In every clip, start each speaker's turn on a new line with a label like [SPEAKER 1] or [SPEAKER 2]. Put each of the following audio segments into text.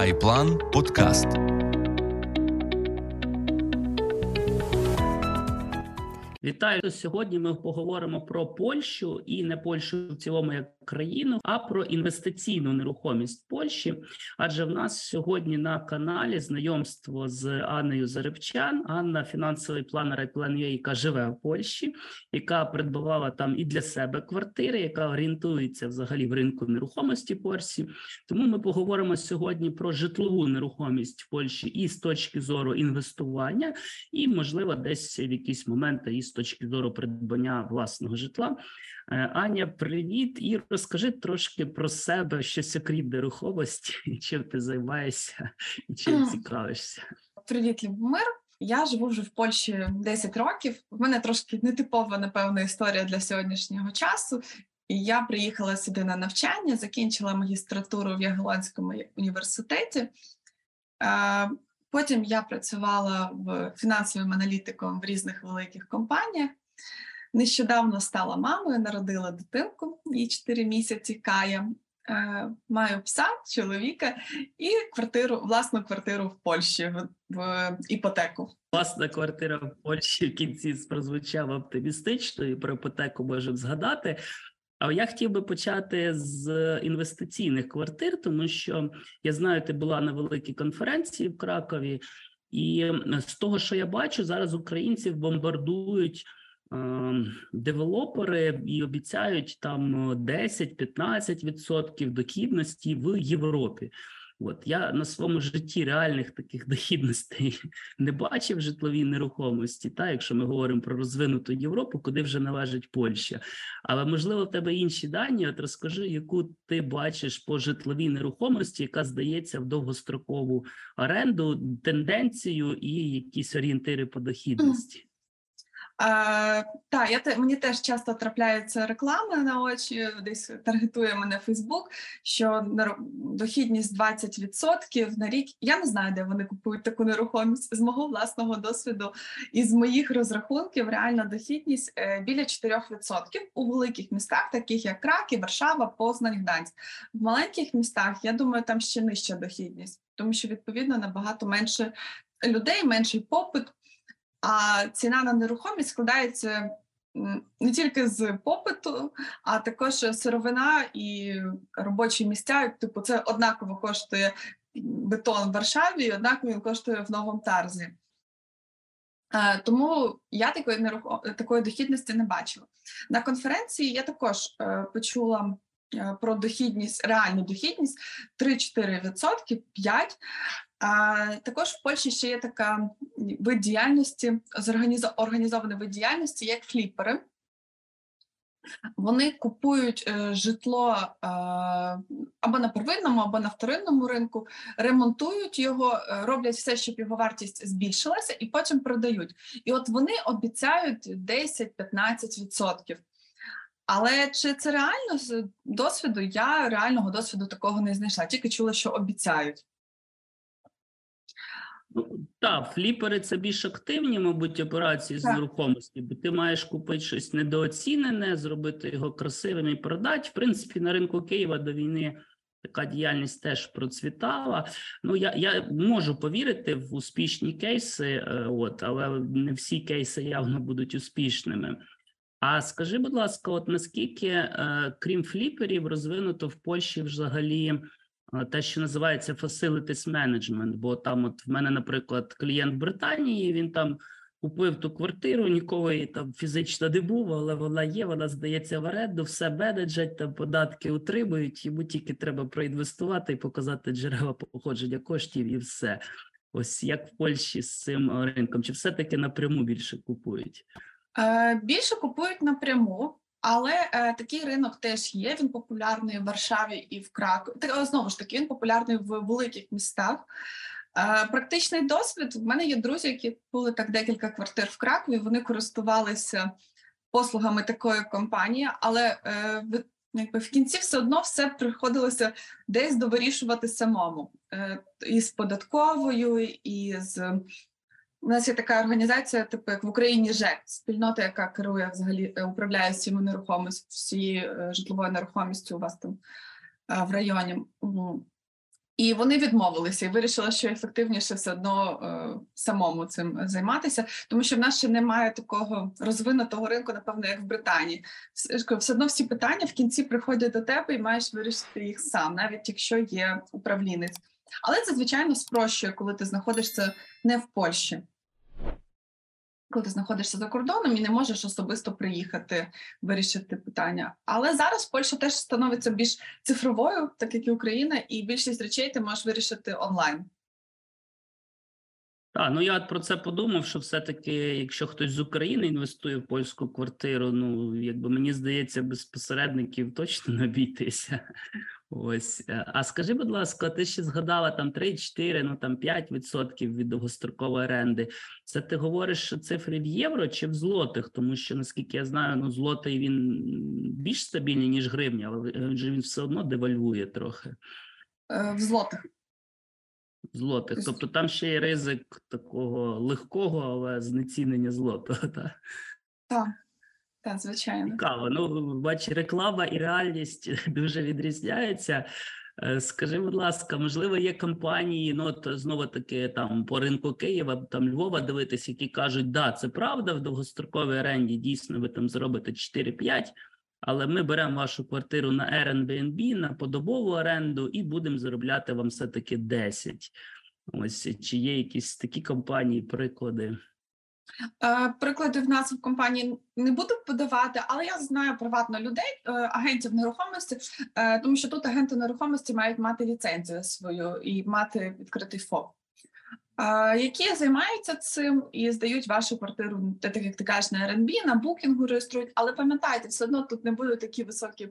[SPEAKER 1] Айплан Подкаст.
[SPEAKER 2] Вітаю сьогодні. Ми поговоримо про Польщу і не Польщу в цілому як країну, а про інвестиційну нерухомість Польщі. Адже в нас сьогодні на каналі знайомство з Анною Заребчан. Анна фінансовий планер Plan.ua, яка живе в Польщі, яка придбавала там і для себе квартири, яка орієнтується взагалі в ринку нерухомості Польщі. Тому ми поговоримо сьогодні про житлову нерухомість в Польщі і з точки зору інвестування, і можливо, десь в якісь моменти і з точки зору придбання власного житла. Е, Аня, привіт, і розкажи трошки про себе, щось окрім нерухомості, чим ти займаєшся і чим цікавишся.
[SPEAKER 3] Привіт, Любомир. Я живу вже в Польщі 10 років. В мене трошки нетипова, напевно, історія для сьогоднішнього часу. І я приїхала сюди на навчання, закінчила магістратуру в Ягелонському університеті. Потім я працювала в фінансовим аналітиком в різних великих компаніях. Нещодавно стала мамою, народила дитинку, їй 4 місяці кая. Е, маю пса, чоловіка і квартиру, власну квартиру в Польщі в, в іпотеку.
[SPEAKER 2] Власна квартира в Польщі в кінці прозвучала оптимістично, і про іпотеку можемо згадати. А я хотів би почати з інвестиційних квартир, тому що я знаю, ти була на великій конференції в Кракові, і з того, що я бачу, зараз українців бомбардують девелопери і обіцяють там 10-15% дохідності в Європі. От я на своєму житті реальних таких дохідностей не бачив житловій нерухомості, та якщо ми говоримо про розвинуту Європу, куди вже належить Польща. Але можливо, в тебе інші дані. От розкажи, яку ти бачиш по житловій нерухомості, яка здається в довгострокову оренду, тенденцію і якісь орієнтири по дохідності.
[SPEAKER 3] А, Так, я те мені теж часто трапляються реклами на очі, десь таргетує мене Фейсбук, що дохідність 20% на рік. Я не знаю, де вони купують таку нерухомість з мого власного досвіду і з моїх розрахунків. Реальна дохідність е, біля 4% у великих містах, таких як Краків, Варшава, Познань, Гданськ. В маленьких містах я думаю, там ще нижча дохідність, тому що відповідно набагато менше людей, менший попит. А ціна на нерухомість складається не тільки з попиту, а також сировина і робочі місця. Типу, це однаково коштує бетон в Варшаві, і однаково він коштує в Новому Тарзі. Е, тому я такої нерухом... такої дохідності не бачила. На конференції я також е, почула е, про дохідність, реальну дохідність 3-4%, 5%. А також в Польщі ще є така вид діяльності, організований вид діяльності, як фліпери. Вони купують е, житло е, або на первинному, або на вторинному ринку, ремонтують його, е, роблять все, щоб його вартість збільшилася, і потім продають. І от вони обіцяють 10-15%. Але чи це реально з досвіду? Я реального досвіду такого не знайшла, тільки чула, що обіцяють.
[SPEAKER 2] Ну, так, фліпери це більш активні, мабуть, операції з нерухомості, бо ти маєш купити щось недооцінене, зробити його красивим і продати. В принципі, на ринку Києва до війни така діяльність теж процвітала. Ну, я я можу повірити в успішні кейси, е, от, але не всі кейси явно будуть успішними. А скажи, будь ласка, от наскільки, е, крім фліперів, розвинуто в Польщі взагалі те, що називається facilities management, бо там, от в мене, наприклад, клієнт Британії, він там купив ту квартиру, ніколи там фізично не був, але вона є, вона здається в оренду, все менеджать, там податки утримують, йому тільки треба проінвестувати і показати джерела походження коштів, і все. Ось як в Польщі з цим ринком, чи все-таки напряму більше купують?
[SPEAKER 3] Е, Більше купують напряму. Але е, такий ринок теж є. Він популярний в Варшаві і в Кракові. Знову ж таки, він популярний в великих містах. Е, практичний досвід. У мене є друзі, які були так декілька квартир в Кракові. Вони користувалися послугами такої компанії, але е, якби в кінці все одно все приходилося десь довирішувати самому е, і з податковою, і з у нас є така організація, типу як в Україні ЖЕК, спільнота, яка керує взагалі е, управляє всіми нерухомістю, всією е, житловою нерухомістю у вас там е, в районі. І вони відмовилися і вирішили, що ефективніше все одно е, самому цим займатися, тому що в нас ще немає такого розвинутого ринку, напевно, як в Британії. Все одно всі питання в кінці приходять до тебе і маєш вирішити їх сам, навіть якщо є управлінець. Але це звичайно спрощує, коли ти знаходишся не в Польщі. Коли ти знаходишся за кордоном і не можеш особисто приїхати вирішити питання. Але зараз Польща теж становиться більш цифровою, так як і Україна, і більшість речей ти можеш вирішити онлайн.
[SPEAKER 2] Так, ну я про це подумав, що все-таки, якщо хтось з України інвестує в польську квартиру, ну якби мені здається, без посередників точно не обійтися. Ось. Е, А скажи, будь ласка, ти ще згадала там 3-4, ну там 5% від довгострокової оренди. Це ти говориш цифри в євро чи в злотих? Тому що наскільки я знаю, ну злотий він більш стабільний, ніж гривня, але він все одно девальвує трохи.
[SPEAKER 3] Е, В злотих.
[SPEAKER 2] Злотих.
[SPEAKER 3] Тобто
[SPEAKER 2] там ще є ризик такого легкого, але знецінення злотого. Так?
[SPEAKER 3] Так, так, звичайно.
[SPEAKER 2] Цікаво. Ну, бач, реклама і реальність дуже відрізняються. Е, Скажи, будь ласка, можливо, є компанії, ну от знову таки там по ринку Києва, там Львова дивитись, які кажуть, да, це правда, в довгостроковій оренді дійсно ви там зробите 4-5, але ми беремо вашу квартиру на Airbnb, на подобову оренду і будемо заробляти вам все-таки 10. Ось чи є якісь такі компанії, приклади?
[SPEAKER 3] Е, Приклади в нас в компанії не буду подавати, але я знаю приватно людей, е, агентів нерухомості, е, тому що тут агенти нерухомості мають мати ліцензію свою і мати відкритий ФОП. Які займаються цим і здають вашу квартиру, так як ти кажеш, на Airbnb, на букінгу реєструють. Але пам'ятайте, все одно тут не будуть такі високі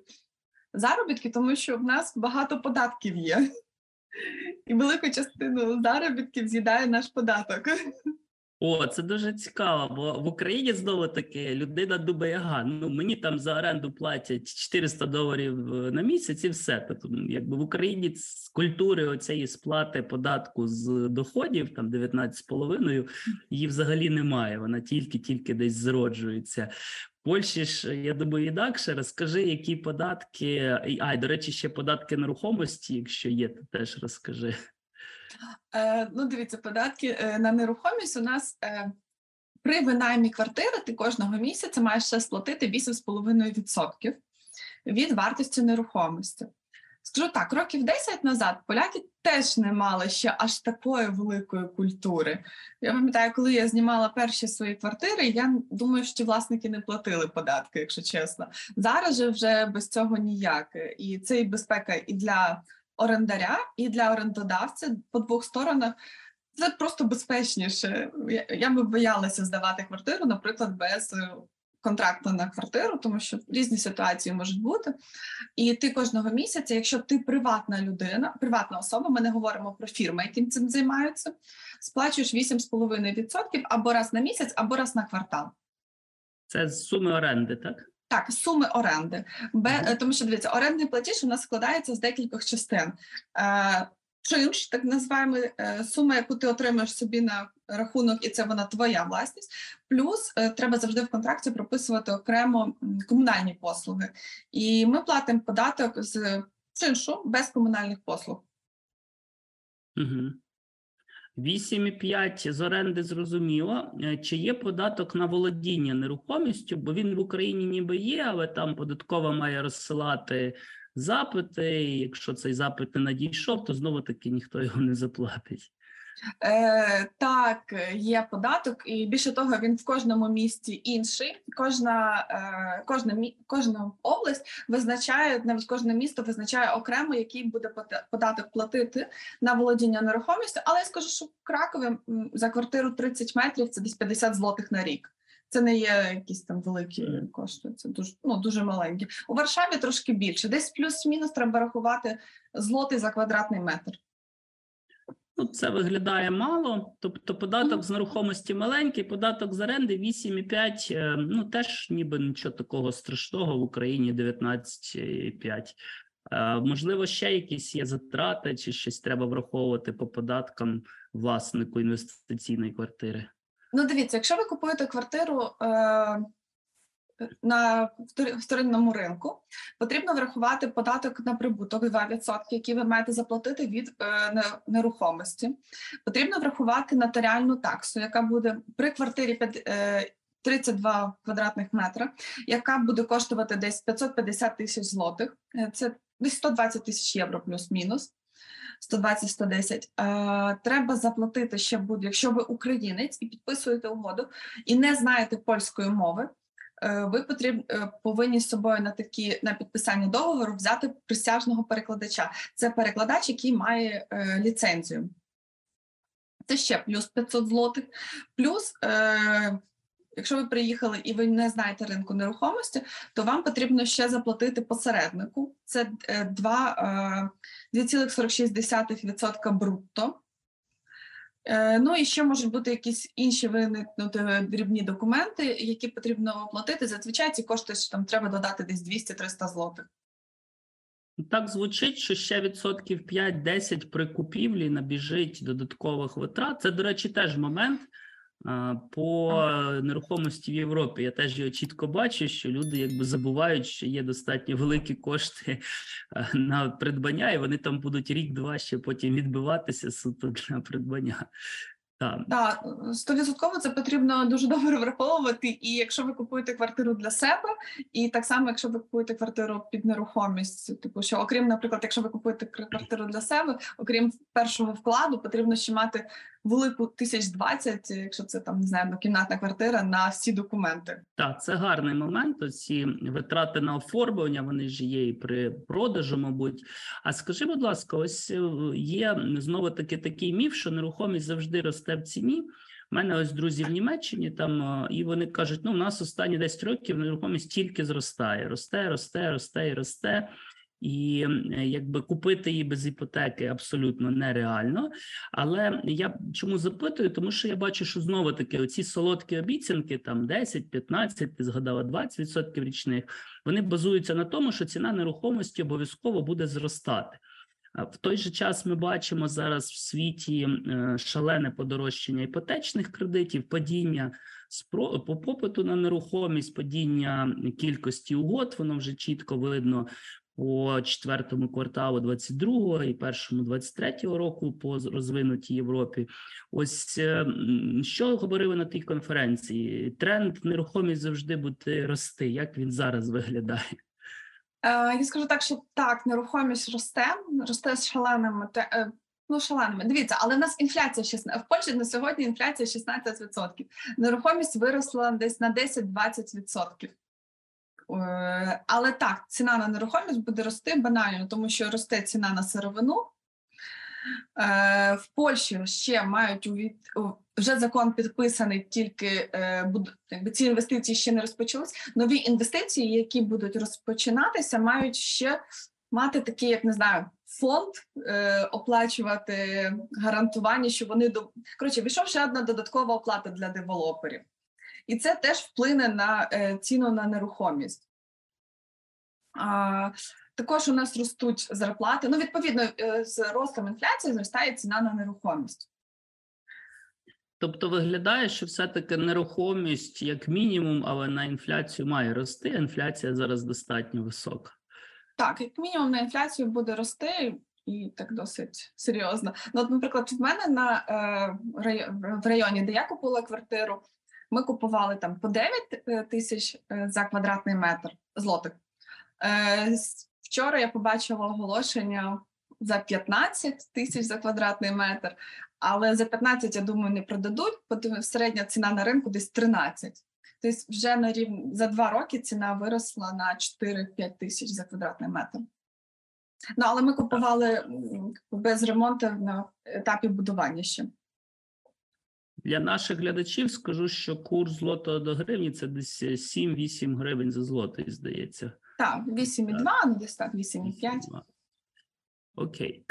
[SPEAKER 3] заробітки, тому що в нас багато податків є. І велику частину заробітків з'їдає наш податок.
[SPEAKER 2] О, це дуже цікаво, бо в Україні знову таки людина думає, ага, ну мені там за оренду платять 400 доларів е, на місяць і все. Тобто, якби в Україні з культури оцієї сплати податку з доходів, там 19,5, її взагалі немає. Вона тільки-тільки десь зроджується. Польщі ж, я думаю, інакше. Розкажи, які податки, і- а, й, до речі, ще податки нерухомості, якщо є, то теж розкажи.
[SPEAKER 3] Е, ну, дивіться, податки е, на нерухомість у нас е, при винаймі квартири ти кожного місяця маєш ще сплатити 8,5% від вартості нерухомості. Скажу так, років 10 назад поляки теж не мали ще аж такої великої культури. Я пам'ятаю, коли я знімала перші свої квартири, я думаю, що власники не платили податки, якщо чесно. Зараз же вже без цього ніяк. І це і безпека і для орендаря, і для орендодавця по двох сторонах. Це просто безпечніше. Я, я би боялася здавати квартиру, наприклад, без е, контракту на квартиру, тому що різні ситуації можуть бути. І ти кожного місяця, якщо ти приватна людина, приватна особа, ми не говоримо про фірми, які цим займаються, сплачуєш 8,5% або раз на місяць, або раз на квартал.
[SPEAKER 2] Це з суми оренди, так?
[SPEAKER 3] Так, суми оренди. Е, Тому що дивіться, орендний платіж у нас складається з декількох частин. Е, Чинш, так називаємо е, сума, яку ти отримаєш собі на рахунок, і це вона твоя власність. Плюс е, треба завжди в контракті прописувати окремо комунальні послуги. І ми платимо податок з чиншу без комунальних послуг.
[SPEAKER 2] Угу. 8,5 з оренди зрозуміло. Е, Чи є податок на володіння нерухомістю? Бо він в Україні ніби є, але там податкова має розсилати запити. І якщо цей запит не надійшов, то знову таки ніхто його не заплатить.
[SPEAKER 3] Е, так, є податок, і більше того, він в кожному місті інший. Кожна, е, кожна, мі- кожна область визначає, навіть кожне місто визначає окремо, який буде податок платити на володіння нерухомістю. Але я скажу, що в Кракові за квартиру 30 метрів це десь 50 злотих на рік. Це не є якісь там великі кошти, це дуже, ну, дуже маленькі. У Варшаві трошки більше. Десь плюс-мінус треба рахувати злотий за квадратний метр.
[SPEAKER 2] Ну, це виглядає мало. Тобто податок з нерухомості маленький, податок з оренди 8,5. е, Ну теж ніби нічого такого страшного в Україні 19,5. Е, Можливо, ще якісь є затрати, чи щось треба враховувати по податкам власнику інвестиційної квартири.
[SPEAKER 3] Ну, дивіться, якщо ви купуєте квартиру е, на вторинному ринку, потрібно врахувати податок на прибуток 2%, який ви маєте заплатити від е, нерухомості. Потрібно врахувати нотаріальну таксу, яка буде при квартирі п'ят- е, 32 квадратних метра, яка буде коштувати десь 550 тисяч злотих. Е, Це десь 120 тисяч євро плюс-мінус. 120-110. Е, треба заплатити ще буде, якщо ви українець і підписуєте угоду, і не знаєте польської мови. Е, Ви потріб, е, повинні з собою на такі на підписання договору взяти присяжного перекладача. Це перекладач, який має е, ліцензію. Це ще плюс 500 злотих. Плюс, е, якщо ви приїхали і ви не знаєте ринку нерухомості, то вам потрібно ще заплатити посереднику. Це е, два, е, 2,46% брутто. Е, Ну і ще можуть бути якісь інші виникнути дрібні документи, які потрібно оплатити. Зазвичай ці кошти що там треба додати десь 200-300 злотих.
[SPEAKER 2] Так звучить, що ще відсотків 5-10 при купівлі набіжить додаткових витрат. Це, до речі, теж момент по нерухомості в Європі. Я теж його чітко бачу, що люди якби забувають, що є достатньо великі кошти на придбання, і вони там будуть рік-два ще потім відбиватися суто на придбання. Так,
[SPEAKER 3] стовідсотково це потрібно дуже добре враховувати. І якщо ви купуєте квартиру для себе, і так само, якщо ви купуєте квартиру під нерухомість, типу, що окрім, наприклад, якщо ви купуєте квартиру для себе, окрім першого вкладу, потрібно ще мати велику тисяч двадцять, якщо це там не знаю, однокімнатна квартира на всі документи.
[SPEAKER 2] Так, це гарний момент. Оці витрати на оформлення, вони ж є і при продажу, мабуть. А скажи, будь ласка, ось е, є знову таки такий міф, що нерухомість завжди росте в ціні. У мене ось друзі в Німеччині там, е, і вони кажуть: ну, у нас останні 10 років нерухомість тільки зростає, росте, росте, росте і росте. І е, якби купити її без іпотеки абсолютно нереально. Але я чому запитую? Тому що я бачу, що знову таки оці солодкі обіцянки, там 10, 15, ти згадала 20% річних, вони базуються на тому, що ціна нерухомості обов'язково буде зростати. В той же час ми бачимо зараз в світі е, шалене подорожчання іпотечних кредитів, падіння по попиту на нерухомість, падіння кількості угод, воно вже чітко видно по четвертому кварталу 22-го і першому 23-го року по розвинутій Європі. Ось е, що говорили на тій конференції? Тренд нерухомість завжди буде рости. Як він зараз виглядає?
[SPEAKER 3] Е, я скажу так, що так, нерухомість росте, росте з шаленими е, Ну, шаленими. Дивіться, але в нас інфляція 16, в Польщі на сьогодні інфляція 16%. Нерухомість виросла десь на 10-20%. Е, Але так, ціна на нерухомість буде рости банально, тому що росте ціна на сировину. Е, В Польщі ще мають увід... вже закон підписаний, тільки е, якби ці інвестиції ще не розпочались. Нові інвестиції, які будуть розпочинатися, мають ще мати такий, як не знаю, фонд оплачувати гарантування, що вони до коротше, вийшов ще одна додаткова оплата для девелоперів, і це теж вплине на ціну на нерухомість. Також у нас ростуть зарплати. Ну, відповідно, е, з ростом інфляції зростає ціна на нерухомість.
[SPEAKER 2] Тобто виглядає, що все-таки нерухомість як мінімум, але на інфляцію має рости. Інфляція зараз достатньо висока.
[SPEAKER 3] Так, як мінімум на інфляцію буде рости. І так досить серйозно. Ну, от, наприклад, в мене на е, в районі, де я купила квартиру, ми купували там по 9 е, тисяч е, за квадратний метр злотих. Е, вчора я побачила оголошення за 15 тисяч за квадратний метр, але за 15, я думаю, не продадуть, бо середня ціна на ринку десь 13. Тобто вже на рівні за два роки ціна виросла на 4-5 тисяч за квадратний метр. Ну, але ми купували без ремонту на етапі будування ще.
[SPEAKER 2] Для наших глядачів скажу, що курс злотого до гривні це десь 7-8 гривень за злотий, здається.
[SPEAKER 3] Так, 8,2, ну десь так, 8,5.
[SPEAKER 2] Окей.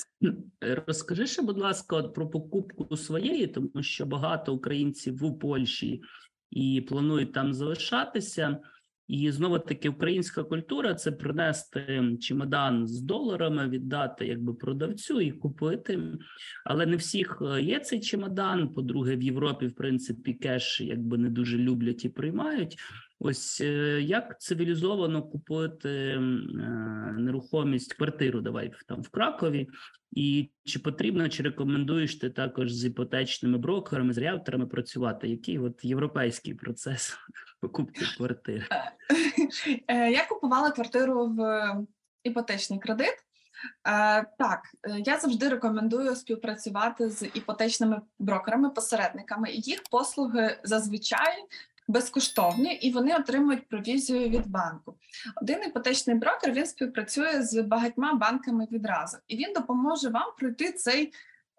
[SPEAKER 2] Е, Розкажи ще, будь ласка, про покупку своєї, тому що багато українців у Польщі і планують там залишатися. І знову таки українська культура це принести чемодан з доларами, віддати якби продавцю і купити. Але не всіх е, є цей чемодан. По-друге, в Європі, в принципі, кеш якби не дуже люблять і приймають. Ось е, як цивілізовано купувати м, е, нерухомість, квартиру, давай там в Кракові, і чи потрібно, чи рекомендуєш ти також з іпотечними брокерами, з ріелторами працювати? Який от європейський процес покупки квартири?
[SPEAKER 3] Е, Я купувала квартиру в іпотечний кредит. Е, Так, е, я завжди рекомендую співпрацювати з іпотечними брокерами, посередниками. Їх послуги зазвичай безкоштовні і вони отримують провізію від банку. Один іпотечний брокер він співпрацює з багатьма банками відразу, і він допоможе вам пройти цей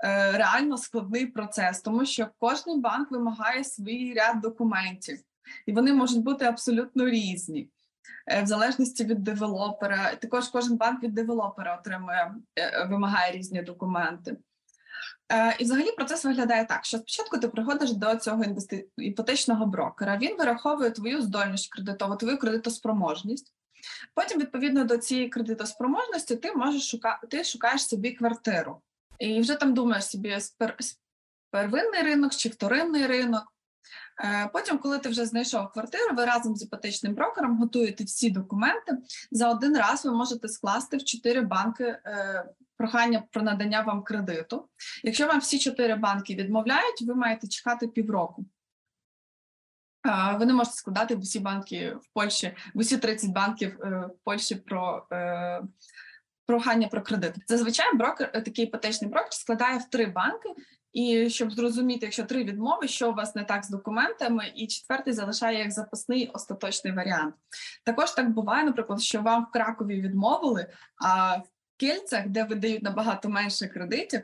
[SPEAKER 3] е, реально складний процес, тому що кожен банк вимагає свій ряд документів, і вони можуть бути абсолютно різні. Е, В залежності від девелопера, також кожен банк від девелопера отримує, е, вимагає різні документи. Е, І взагалі процес виглядає так, що спочатку ти приходиш до цього іпотечного брокера, він вираховує твою здольність кредитову, твою кредитоспроможність. Потім, відповідно до цієї кредитоспроможності, ти можеш шука... ти шукаєш собі квартиру. І вже там думаєш собі первинний ринок чи вторинний ринок. Е, Потім, коли ти вже знайшов квартиру, ви разом з іпотечним брокером готуєте всі документи. За один раз ви можете скласти в чотири банки е, прохання про надання вам кредиту. Якщо вам всі чотири банки відмовляють, ви маєте чекати півроку. Е, Ви не можете складати в усі банки в Польщі, в усі 30 банків в Польщі про прохання про кредит. Зазвичай брокер, такий іпотечний брокер складає в три банки. І щоб зрозуміти, якщо три відмови, що у вас не так з документами, і четвертий залишає як запасний остаточний варіант. Також так буває, наприклад, що вам в Кракові відмовили, а в Кільцях, де видають набагато менше кредитів,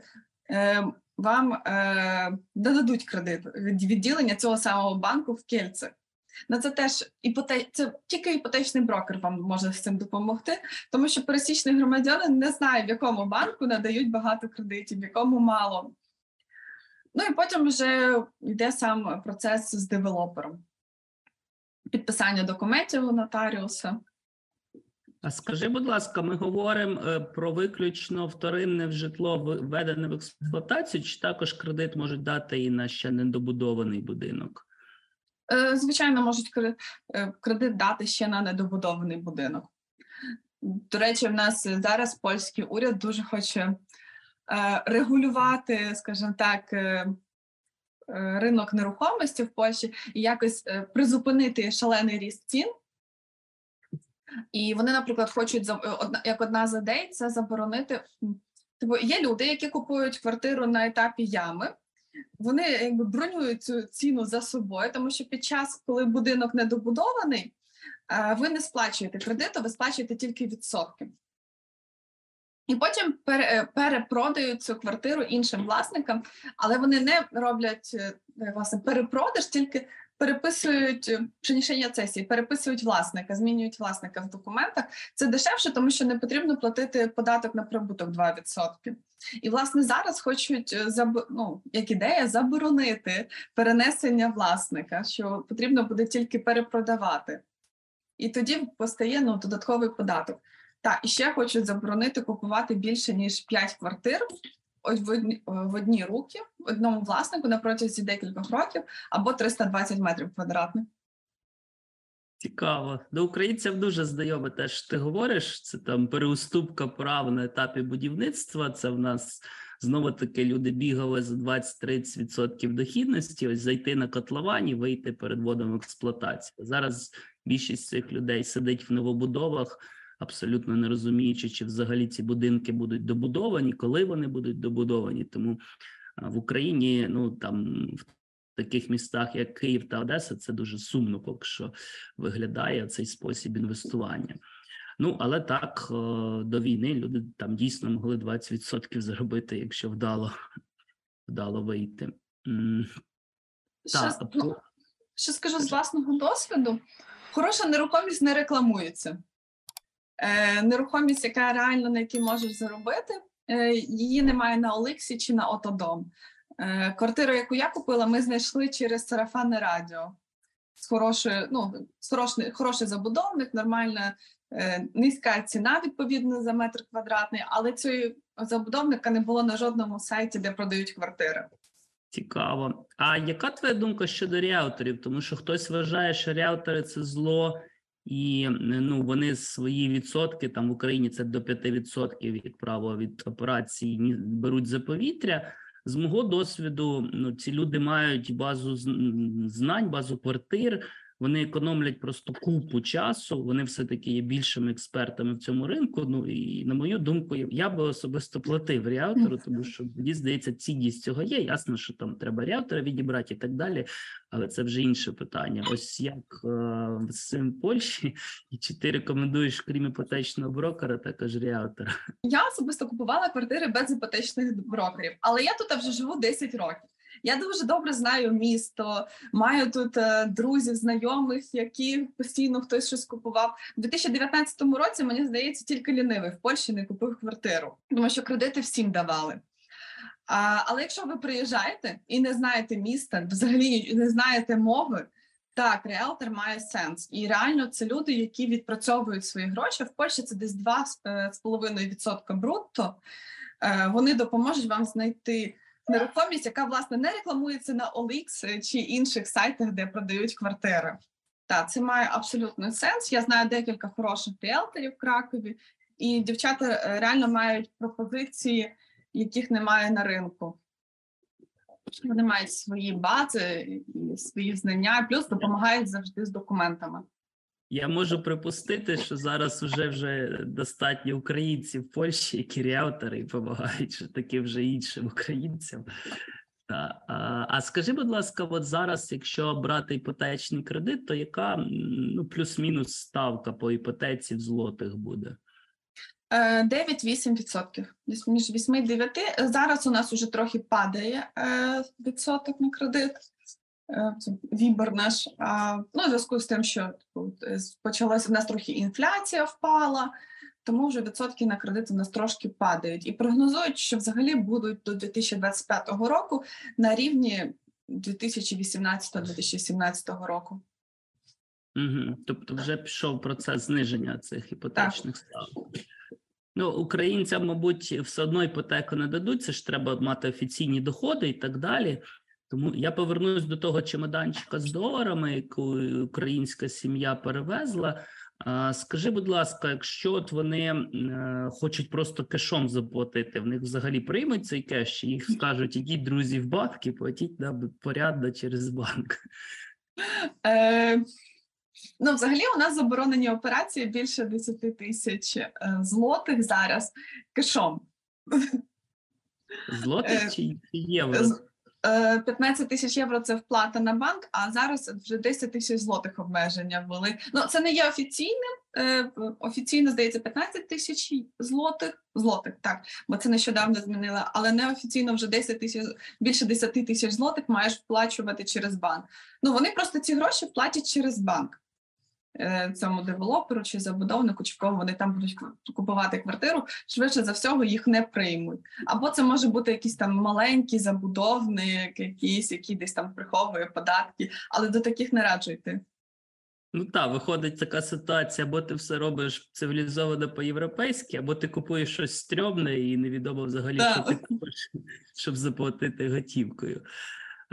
[SPEAKER 3] е, вам е, додадуть кредит від відділення цього самого банку в Кільцях. На це теж іпоте... це тільки іпотечний брокер вам може з цим допомогти, тому що пересічний громадянин не знає, в якому банку надають багато кредитів, в якому мало. Ну і потім вже йде сам процес з девелопером. Підписання документів у нотаріуса.
[SPEAKER 2] А скажи, будь ласка, ми говоримо е, про виключно вторинне в житло введене в експлуатацію, чи також кредит можуть дати і на ще недобудований будинок?
[SPEAKER 3] Е, Звичайно, можуть е, кредит дати ще на недобудований будинок. До речі, в нас зараз польський уряд дуже хоче регулювати, скажімо так, е, е, ринок нерухомості в Польщі і якось е, призупинити шалений ріст цін. І вони, наприклад, хочуть е, як одна з ідей це заборонити. Типу, є люди, які купують квартиру на етапі ями, вони якби бронюють цю ціну за собою, тому що під час, коли будинок недобудований, е, ви не сплачуєте кредиту, ви сплачуєте тільки відсотки. І потім е, перепродають цю квартиру іншим власникам, але вони не роблять е, власне перепродаж, тільки переписують е, приміщення сесії, переписують власника, змінюють власника в документах. Це дешевше, тому що не потрібно платити податок на прибуток 2%. І власне зараз хочуть е, ну, як ідея заборонити перенесення власника, що потрібно буде тільки перепродавати. І тоді постає ну, додатковий податок. Так, і ще хочуть заборонити купувати більше ніж 5 квартир в одні, руки одному власнику на протязі декількох років або 320 метрів квадратних.
[SPEAKER 2] Цікаво. До українців дуже знайоме теж ти говориш. Це там переуступка прав на етапі будівництва. Це в нас знову таки люди бігали за 20-30% дохідності. Ось зайти на котловані, вийти перед вводом в експлуатацію. Зараз більшість цих людей сидить в новобудовах, абсолютно не розуміючи, чи взагалі ці будинки будуть добудовані, коли вони будуть добудовані. Тому в Україні ну там в таких містах, як Київ та Одеса, це дуже сумно поки що виглядає цей спосіб інвестування. Ну, але так, до війни люди там дійсно могли 20% заробити, якщо вдало, вдало вийти.
[SPEAKER 3] Ще,
[SPEAKER 2] Так,
[SPEAKER 3] ну,
[SPEAKER 2] по-
[SPEAKER 3] скажу з власного досвіду: хороша нерухомість не рекламується. Е, нерухомість, яка реально на якій можеш заробити, е, її немає на Оликсі чи на Отодом. Е, квартиру, яку я купила, ми знайшли через сарафанне радіо. З хорошою, ну, хороший, хороший забудовник, нормальна низька ціна відповідно за метр квадратний, але цього забудовника не було на жодному сайті, де продають квартири.
[SPEAKER 2] Цікаво. А яка твоя думка щодо ріауторів? Тому що хтось вважає, що ріаутори це зло, і ну вони свої відсотки там в Україні це до 5% як право від операції беруть за повітря. З мого досвіду, ну ці люди мають базу зн- знань, базу квартир. Вони економлять просто купу часу. Вони все таки є більшими експертами в цьому ринку. Ну і на мою думку, я- би особисто платив ріаутору, тому що мені здається, цінність цього є. Ясно, що там треба ріаутора відібрати і так далі. Але це вже інше питання. Ось як е, з цим Польщі, і чи ти рекомендуєш крім іпотечного брокера, також ріаутора?
[SPEAKER 3] Я особисто купувала квартири без іпотечних брокерів, але я тут вже живу 10 років. Я дуже добре знаю місто, маю тут е, друзів, знайомих, які постійно хтось щось купував. У 2019 році, мені здається, тільки лінивий в Польщі не купив квартиру, тому що кредити всім давали. А, але якщо ви приїжджаєте і не знаєте міста, взагалі не знаєте мови, так, реалтор має сенс. І реально це люди, які відпрацьовують свої гроші. В Польщі це десь 2,5% брутто. Е, Вони допоможуть вам знайти нерухомість, яка власне не рекламується на OLX чи інших сайтах, де продають квартири. Так, це має абсолютно сенс. Я знаю декілька хороших ріелторів в Кракові, і дівчата е, реально мають пропозиції, яких немає на ринку. Вони мають свої бази і свої знання, плюс допомагають завжди з документами.
[SPEAKER 2] Я можу припустити, що зараз уже вже достатньо українців в Польщі, які ріаутори і допомагають що таки вже іншим українцям. Та, а, а скажи, будь ласка, от зараз, якщо брати іпотечний кредит, то яка ну плюс-мінус ставка по іпотеці в злотих буде?
[SPEAKER 3] Е, 9-8%. Десь між 8 і 9. Зараз у нас уже трохи падає е, відсоток на кредит. Е, Вібор наш. А, ну, в зв'язку з тим, що типу, е, почалася в нас трохи інфляція впала, тому вже відсотки на кредит у нас трошки падають. І прогнозують, що взагалі будуть до 2025 року на рівні 2018-2017 року.
[SPEAKER 2] Угу. Тобто вже пішов процес зниження цих іпотечних ставок. Ну, українцям, мабуть, все одно іпотеку не дадуть, це ж треба мати офіційні доходи і так далі. Тому я повернусь до того чемоданчика з доларами, яку українська сім'я перевезла. Скажи, будь ласка, якщо от вони е, хочуть просто кешом заплатити, в них взагалі приймуть цей кеш, чи їх скажуть, ідіть друзі в банк і платіть нам порядно через банк.
[SPEAKER 3] Е, ну, взагалі, у нас заборонені операції більше 10 тисяч е, злотих зараз кешом.
[SPEAKER 2] Злотих
[SPEAKER 3] Е,
[SPEAKER 2] чи євро?
[SPEAKER 3] З- е, 15 тисяч євро це вплата на банк, а зараз вже 10 тисяч злотих обмеження ввели. Ну, це не є офіційним. е, Офіційно здається 15 тисяч злотих. Злотих, так, бо це нещодавно змінили, але неофіційно вже 10 тисяч більше 10 тисяч злотих маєш вплачувати через банк. Ну вони просто ці гроші платять через банк. Е, Цьому девелоперу чи забудовнику, чи в кого вони там будуть купувати квартиру, швидше за всього їх не приймуть. Або це може бути якийсь там маленький забудовник, якийсь, який десь там приховує податки, але до таких не раджу йти.
[SPEAKER 2] Ну так, виходить така ситуація, або ти все робиш цивілізовано по-європейськи, або ти купуєш щось стрьомне і невідомо взагалі, що ти купиш, щоб заплатити готівкою.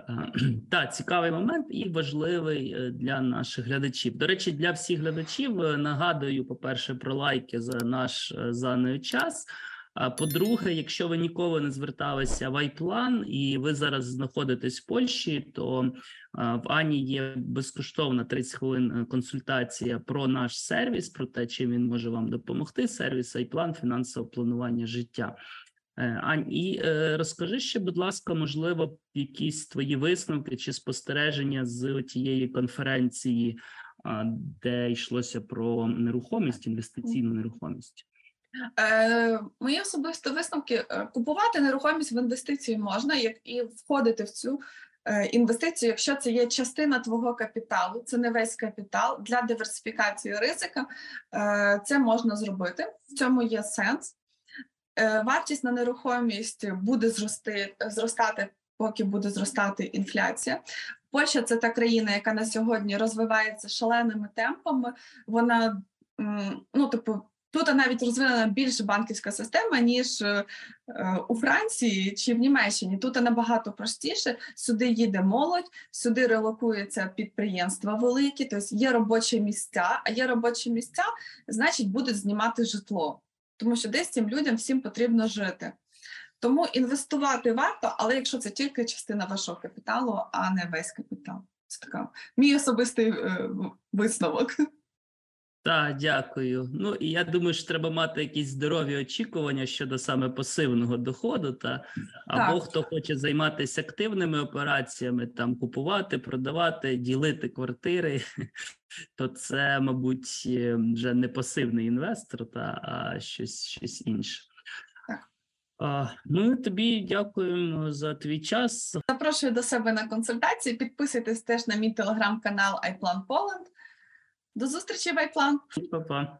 [SPEAKER 2] Так, цікавий момент і важливий е, для наших глядачів. До речі, для всіх глядачів е, нагадую, по-перше, про лайки за наш е, заний час. А по-друге, якщо ви ніколи не зверталися в iPlan і ви зараз знаходитесь в Польщі, то В Ані є безкоштовна 30 хвилин е, консультація про наш сервіс, про те, чим він може вам допомогти. Сервіс iPlan фінансове планування життя. Е, Ань, і е, розкажи ще, будь ласка, можливо, якісь твої висновки чи спостереження з тієї конференції, де йшлося про нерухомість, інвестиційну нерухомість.
[SPEAKER 3] Е, мої особисті висновки: е, купувати нерухомість в інвестиції можна, як і входити в цю інвестицію, якщо це є частина твого капіталу, це не весь капітал для диверсифікації ризика. Е, це можна зробити. В цьому є сенс. Е, вартість на нерухомість буде зрости, зростати, поки буде зростати інфляція. Польща це та країна, яка на сьогодні розвивається шаленими темпами. Вона ну, типу, Тут навіть розвинена більше банківська система, ніж е, е, у Франції чи в Німеччині. Тут набагато простіше. Сюди їде молодь, сюди релокуються підприємства великі, тобто є робочі місця, а є робочі місця, значить будуть знімати житло. Тому що десь цим людям всім потрібно жити. Тому інвестувати варто, але якщо це тільки частина вашого капіталу, а не весь капітал. Це така мій особистий е, висновок.
[SPEAKER 2] Так, дякую. Ну і я думаю, що треба мати якісь здорові очікування щодо саме пасивного доходу. Та або
[SPEAKER 3] Так.
[SPEAKER 2] хто хоче займатися активними операціями, там купувати, продавати, ділити квартири, то це, мабуть, е, вже не пасивний інвестор, та а щось, щось інше. Ми тобі дякуємо за твій час.
[SPEAKER 3] Запрошую до себе на консультації. Підписуйтесь теж на мій телеграм-канал iPlan Poland. До зустрічі Вайплан!
[SPEAKER 2] Па-па.